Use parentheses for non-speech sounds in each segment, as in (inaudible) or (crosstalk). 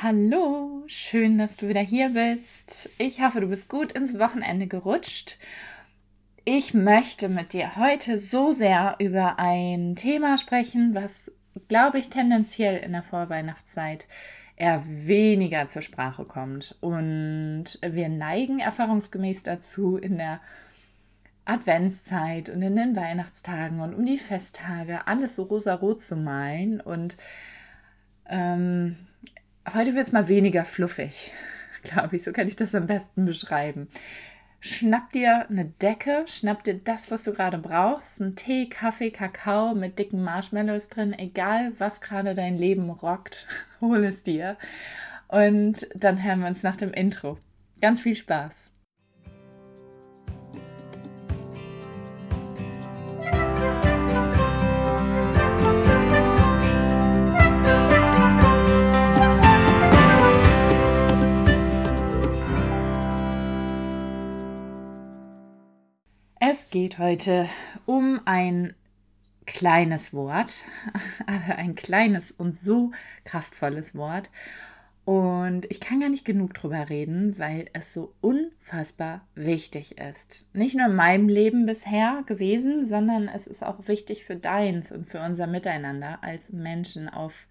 Hallo, schön, dass du wieder hier bist. Ich hoffe, du bist gut ins Wochenende gerutscht. Ich möchte mit dir heute so sehr über ein Thema sprechen, was, glaube ich, tendenziell in der Vorweihnachtszeit eher weniger zur Sprache kommt. Und wir neigen erfahrungsgemäß dazu, in der Adventszeit und in den Weihnachtstagen und um die Festtage alles so rosarot zu malen und ähm, Heute wird es mal weniger fluffig, (laughs) glaube ich. So kann ich das am besten beschreiben. Schnapp dir eine Decke, schnapp dir das, was du gerade brauchst. Ein Tee, Kaffee, Kakao mit dicken Marshmallows drin. Egal, was gerade dein Leben rockt, (laughs) hol es dir. Und dann hören wir uns nach dem Intro. Ganz viel Spaß. Es geht heute um ein kleines Wort, (laughs) aber ein kleines und so kraftvolles Wort. Und ich kann gar nicht genug drüber reden, weil es so unfassbar wichtig ist. Nicht nur in meinem Leben bisher gewesen, sondern es ist auch wichtig für deins und für unser Miteinander als Menschen, auf,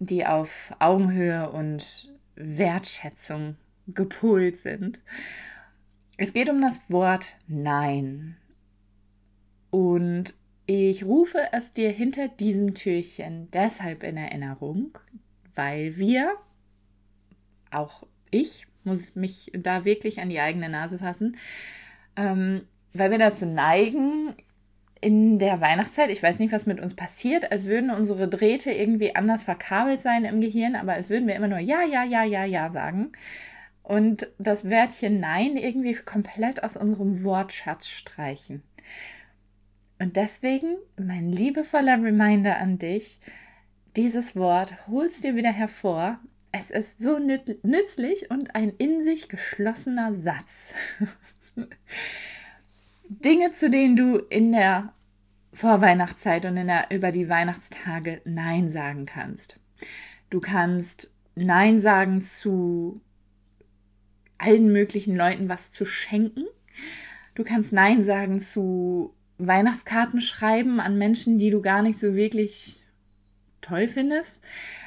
die auf Augenhöhe und Wertschätzung gepolt sind. Es geht um das Wort Nein. Und ich rufe es dir hinter diesem Türchen deshalb in Erinnerung, weil wir, auch ich, muss mich da wirklich an die eigene Nase fassen, ähm, weil wir dazu neigen, in der Weihnachtszeit, ich weiß nicht, was mit uns passiert, als würden unsere Drähte irgendwie anders verkabelt sein im Gehirn, aber als würden wir immer nur Ja, ja, ja, ja, ja sagen und das Wörtchen Nein irgendwie komplett aus unserem Wortschatz streichen. Und deswegen mein liebevoller Reminder an dich, dieses Wort holst dir wieder hervor. Es ist so nützlich und ein in sich geschlossener Satz. (laughs) Dinge, zu denen du in der Vorweihnachtszeit und in der, über die Weihnachtstage Nein sagen kannst. Du kannst Nein sagen zu allen möglichen Leuten was zu schenken. Du kannst Nein sagen zu Weihnachtskarten schreiben an Menschen, die du gar nicht so wirklich toll findest.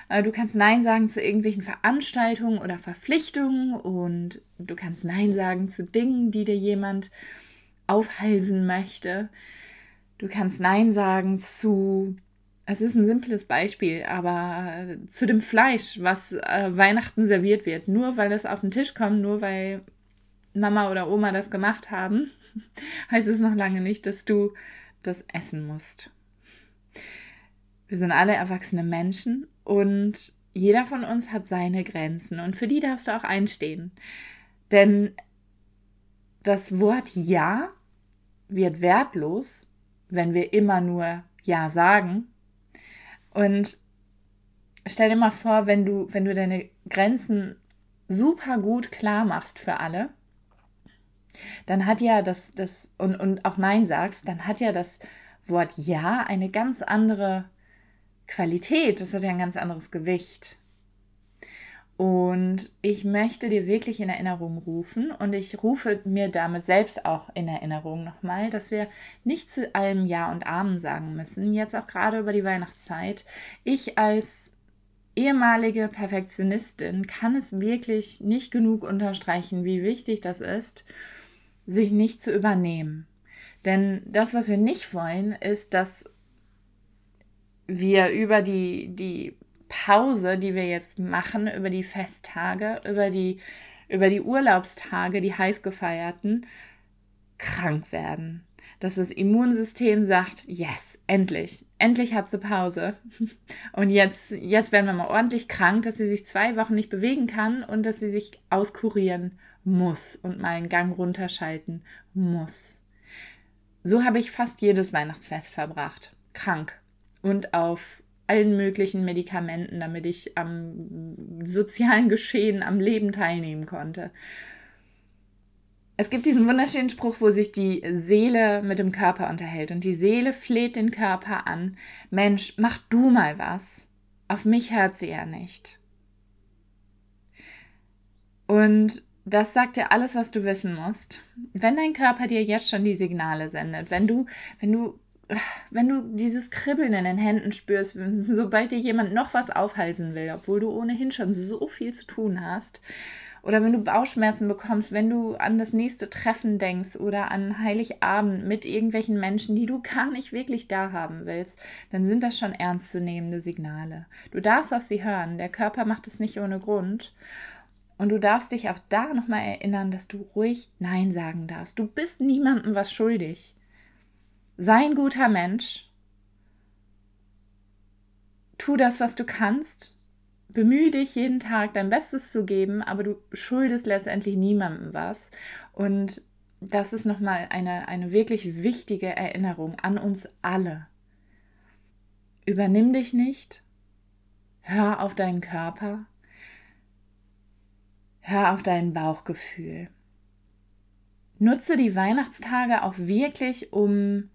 Äh, du kannst Nein sagen zu irgendwelchen Veranstaltungen oder Verpflichtungen und du kannst Nein sagen zu Dingen, die dir jemand aufhalsen möchte. Du kannst Nein sagen zu es ist ein simples Beispiel, aber zu dem Fleisch, was äh, Weihnachten serviert wird, nur weil es auf den Tisch kommt, nur weil Mama oder Oma das gemacht haben, (laughs) heißt es noch lange nicht, dass du das essen musst. Wir sind alle erwachsene Menschen und jeder von uns hat seine Grenzen und für die darfst du auch einstehen. Denn das Wort Ja wird wertlos, wenn wir immer nur Ja sagen und stell dir mal vor, wenn du, wenn du deine Grenzen super gut klar machst für alle, dann hat ja das, das und, und auch Nein sagst, dann hat ja das Wort Ja eine ganz andere Qualität, das hat ja ein ganz anderes Gewicht. Und ich möchte dir wirklich in Erinnerung rufen und ich rufe mir damit selbst auch in Erinnerung nochmal, dass wir nicht zu allem Ja und Amen sagen müssen, jetzt auch gerade über die Weihnachtszeit. Ich als ehemalige Perfektionistin kann es wirklich nicht genug unterstreichen, wie wichtig das ist, sich nicht zu übernehmen. Denn das, was wir nicht wollen, ist, dass wir über die, die Pause, die wir jetzt machen über die Festtage, über die, über die Urlaubstage, die heiß gefeierten, krank werden. Dass das Immunsystem sagt, yes, endlich, endlich hat sie Pause. (laughs) Und jetzt, jetzt werden wir mal ordentlich krank, dass sie sich zwei Wochen nicht bewegen kann und dass sie sich auskurieren muss und mal einen Gang runterschalten muss. So habe ich fast jedes Weihnachtsfest verbracht. Krank. Und auf allen möglichen Medikamenten, damit ich am sozialen Geschehen, am Leben teilnehmen konnte. Es gibt diesen wunderschönen Spruch, wo sich die Seele mit dem Körper unterhält und die Seele fleht den Körper an. Mensch, mach du mal was. Auf mich hört sie ja nicht. Und das sagt dir alles, was du wissen musst. Wenn dein Körper dir jetzt schon die Signale sendet, wenn du, wenn du, wenn du dieses Kribbeln in den Händen spürst, (laughs) sobald dir jemand noch was aufhalsen will, obwohl du ohnehin schon so viel zu tun hast, oder wenn du Bauchschmerzen bekommst, wenn du an das nächste Treffen denkst oder an Heiligabend mit irgendwelchen Menschen, die du gar nicht wirklich da haben willst, dann sind das schon ernstzunehmende Signale. Du darfst auf sie hören. Der Körper macht es nicht ohne Grund. Und du darfst dich auch da nochmal erinnern, dass du ruhig Nein sagen darfst. Du bist niemandem was schuldig. Sei ein guter Mensch. Tu das, was du kannst. Bemühe dich jeden Tag dein Bestes zu geben, aber du schuldest letztendlich niemandem was. Und das ist nochmal eine, eine wirklich wichtige Erinnerung an uns alle. Übernimm dich nicht. Hör auf deinen Körper. Hör auf dein Bauchgefühl. Nutze die Weihnachtstage auch wirklich, um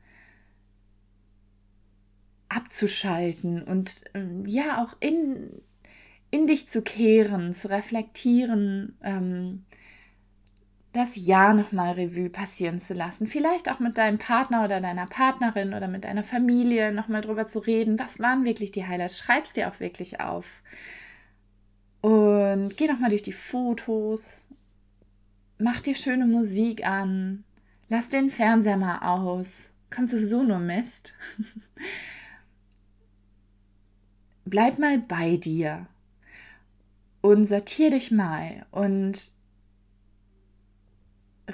abzuschalten und ähm, ja auch in, in dich zu kehren, zu reflektieren, ähm, das Jahr nochmal Revue passieren zu lassen. Vielleicht auch mit deinem Partner oder deiner Partnerin oder mit deiner Familie nochmal drüber zu reden. Was waren wirklich die Highlights? Schreib's dir auch wirklich auf. Und geh nochmal durch die Fotos. Mach dir schöne Musik an. Lass den Fernseher mal aus. Kommt sowieso nur Mist. (laughs) Bleib mal bei dir und sortier dich mal und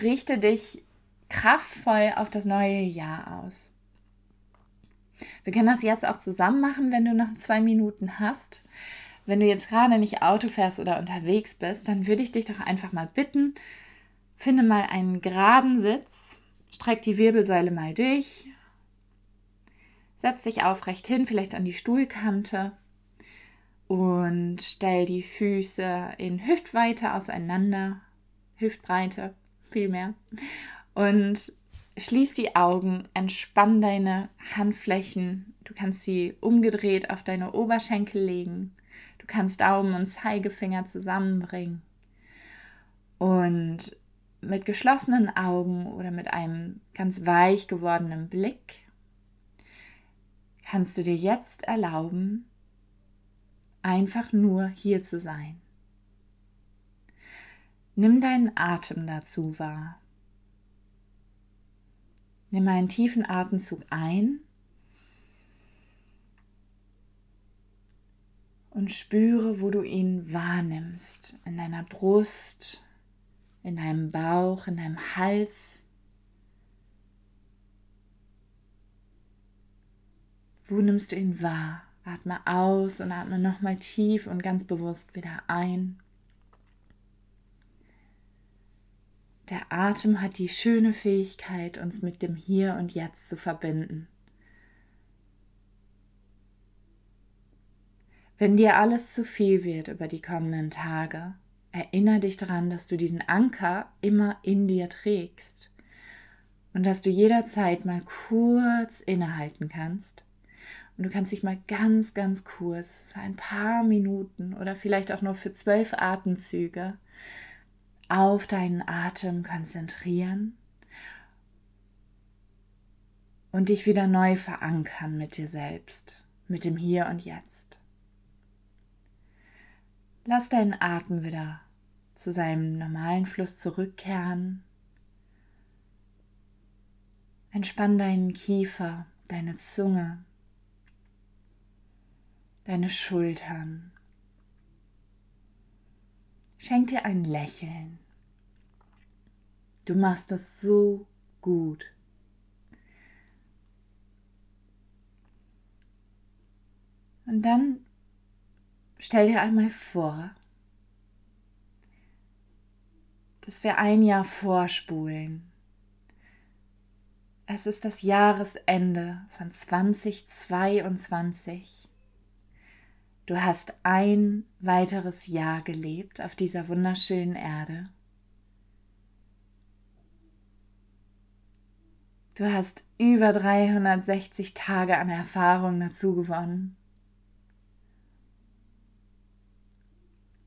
richte dich kraftvoll auf das neue Jahr aus. Wir können das jetzt auch zusammen machen, wenn du noch zwei Minuten hast wenn du jetzt gerade nicht Auto fährst oder unterwegs bist, dann würde ich dich doch einfach mal bitten, finde mal einen geraden Sitz, streck die Wirbelsäule mal durch, setz dich aufrecht hin, vielleicht an die Stuhlkante und stell die Füße in Hüftweite auseinander, Hüftbreite vielmehr und schließ die Augen, entspann deine Handflächen, du kannst sie umgedreht auf deine Oberschenkel legen. Du kannst Daumen und Zeigefinger zusammenbringen. Und mit geschlossenen Augen oder mit einem ganz weich gewordenen Blick kannst du dir jetzt erlauben, einfach nur hier zu sein. Nimm deinen Atem dazu wahr. Nimm einen tiefen Atemzug ein und spüre, wo du ihn wahrnimmst. In deiner Brust, in deinem Bauch, in deinem Hals. Wo nimmst du ihn wahr? Atme aus und atme nochmal tief und ganz bewusst wieder ein. Der Atem hat die schöne Fähigkeit, uns mit dem Hier und Jetzt zu verbinden. Wenn dir alles zu viel wird über die kommenden Tage, erinnere dich daran, dass du diesen Anker immer in dir trägst und dass du jederzeit mal kurz innehalten kannst. Und du kannst dich mal ganz, ganz kurz für ein paar Minuten oder vielleicht auch nur für zwölf Atemzüge auf deinen Atem konzentrieren und dich wieder neu verankern mit dir selbst, mit dem Hier und Jetzt. Lass deinen Atem wieder zu seinem normalen Fluss zurückkehren. Entspann deinen Kiefer, deine Zunge, deine Schultern. Schenk dir ein Lächeln. Du machst das so gut. Und dann Stell dir einmal vor, dass wir ein Jahr vorspulen. Es ist das Jahresende von 2022. Du hast ein weiteres Jahr gelebt auf dieser wunderschönen Erde. Du hast über 360 Tage an Erfahrung dazu gewonnen.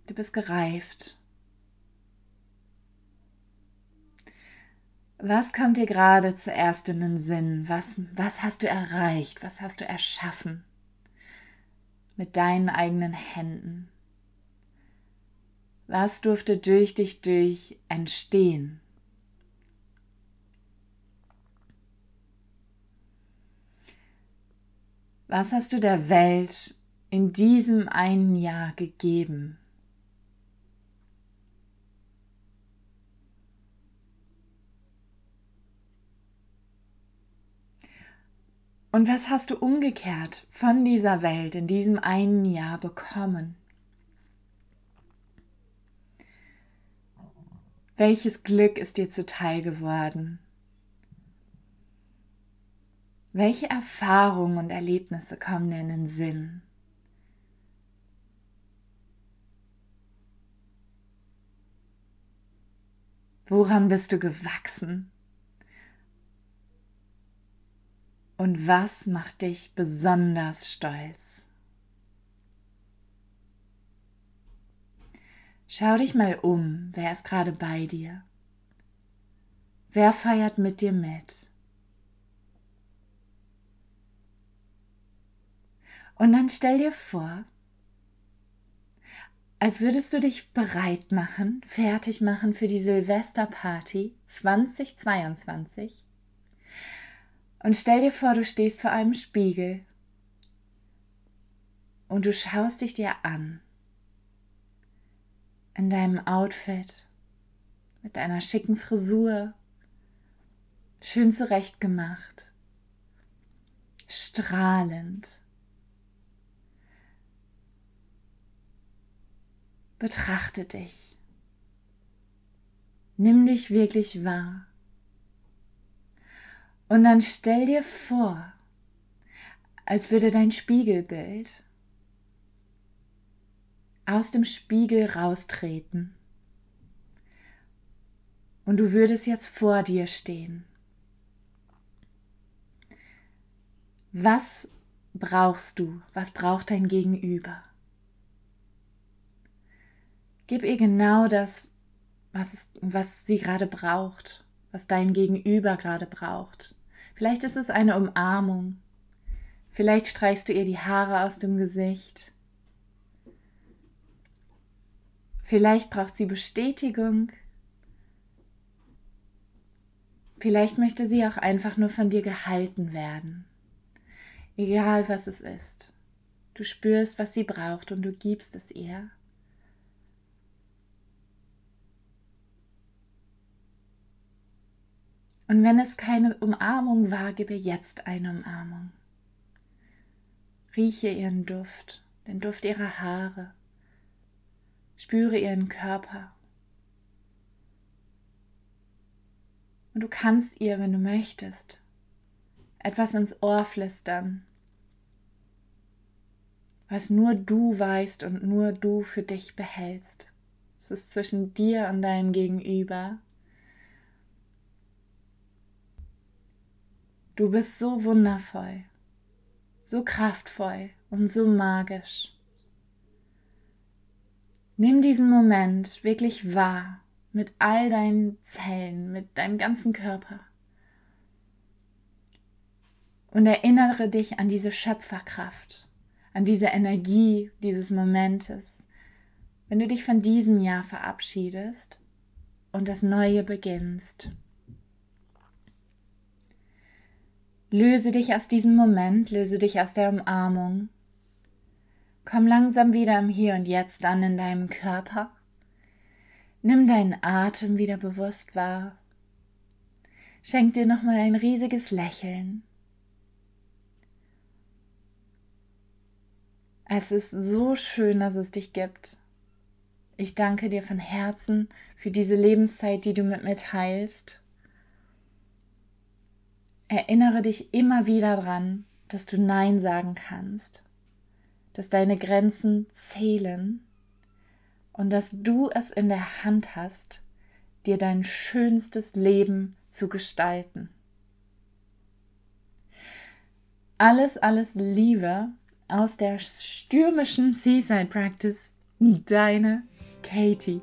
Du bist gereift. Was kommt dir gerade zuerst in den Sinn? Was, was hast du erreicht? Was hast du erschaffen? Mit deinen eigenen Händen. Was durfte durch dich durch entstehen? Was hast du der Welt in diesem einen Jahr gegeben? Und was hast du umgekehrt von dieser Welt in diesem einen Jahr bekommen? Welches Glück ist dir zuteil geworden? Welche Erfahrungen und Erlebnisse kommen dir in den Sinn? Woran bist du gewachsen? Und was macht dich besonders stolz? Schau dich mal um, wer ist gerade bei dir? Wer feiert mit dir mit? Und dann stell dir vor, als würdest du dich bereit machen, fertig machen für die Silvesterparty 2022. Und stell dir vor, du stehst vor einem Spiegel und du schaust dich dir an. In deinem Outfit, mit deiner schicken Frisur, schön zurechtgemacht, strahlend Betrachte dich. Nimm dich wirklich wahr. Und dann stell dir vor, als würde dein Spiegelbild aus dem Spiegel raustreten. Und du würdest jetzt vor dir stehen. Was brauchst du? Was braucht dein Gegenüber? Gib ihr genau das, was, es, was sie gerade braucht, was dein Gegenüber gerade braucht. Vielleicht ist es eine Umarmung. Vielleicht streichst du ihr die Haare aus dem Gesicht. Vielleicht braucht sie Bestätigung. Vielleicht möchte sie auch einfach nur von dir gehalten werden. Egal was es ist. Du spürst, was sie braucht und du gibst es ihr. Und wenn es keine Umarmung war, ihr jetzt eine Umarmung. Rieche ihren Duft, den Duft ihrer Haare. Spüre ihren Körper. Und du kannst ihr, wenn du möchtest, etwas ins Ohr flüstern, was nur du weißt und nur du für dich behältst. Es ist zwischen dir und deinem Gegenüber. Du bist so wundervoll, so kraftvoll und so magisch. Nimm diesen Moment wirklich wahr mit all deinen Zellen, mit deinem ganzen Körper. Und erinnere dich an diese Schöpferkraft, an diese Energie dieses Momentes, wenn du dich von diesem Jahr verabschiedest und das Neue beginnst. Löse dich aus diesem Moment, löse dich aus der Umarmung. Komm langsam wieder im Hier und Jetzt an in deinem Körper. Nimm deinen Atem wieder bewusst wahr. Schenk dir nochmal ein riesiges Lächeln. Es ist so schön, dass es dich gibt. Ich danke dir von Herzen für diese Lebenszeit, die du mit mir teilst. Erinnere dich immer wieder daran, dass du Nein sagen kannst, dass deine Grenzen zählen und dass du es in der Hand hast, dir dein schönstes Leben zu gestalten. Alles, alles Liebe aus der stürmischen Seaside Practice, deine Katie.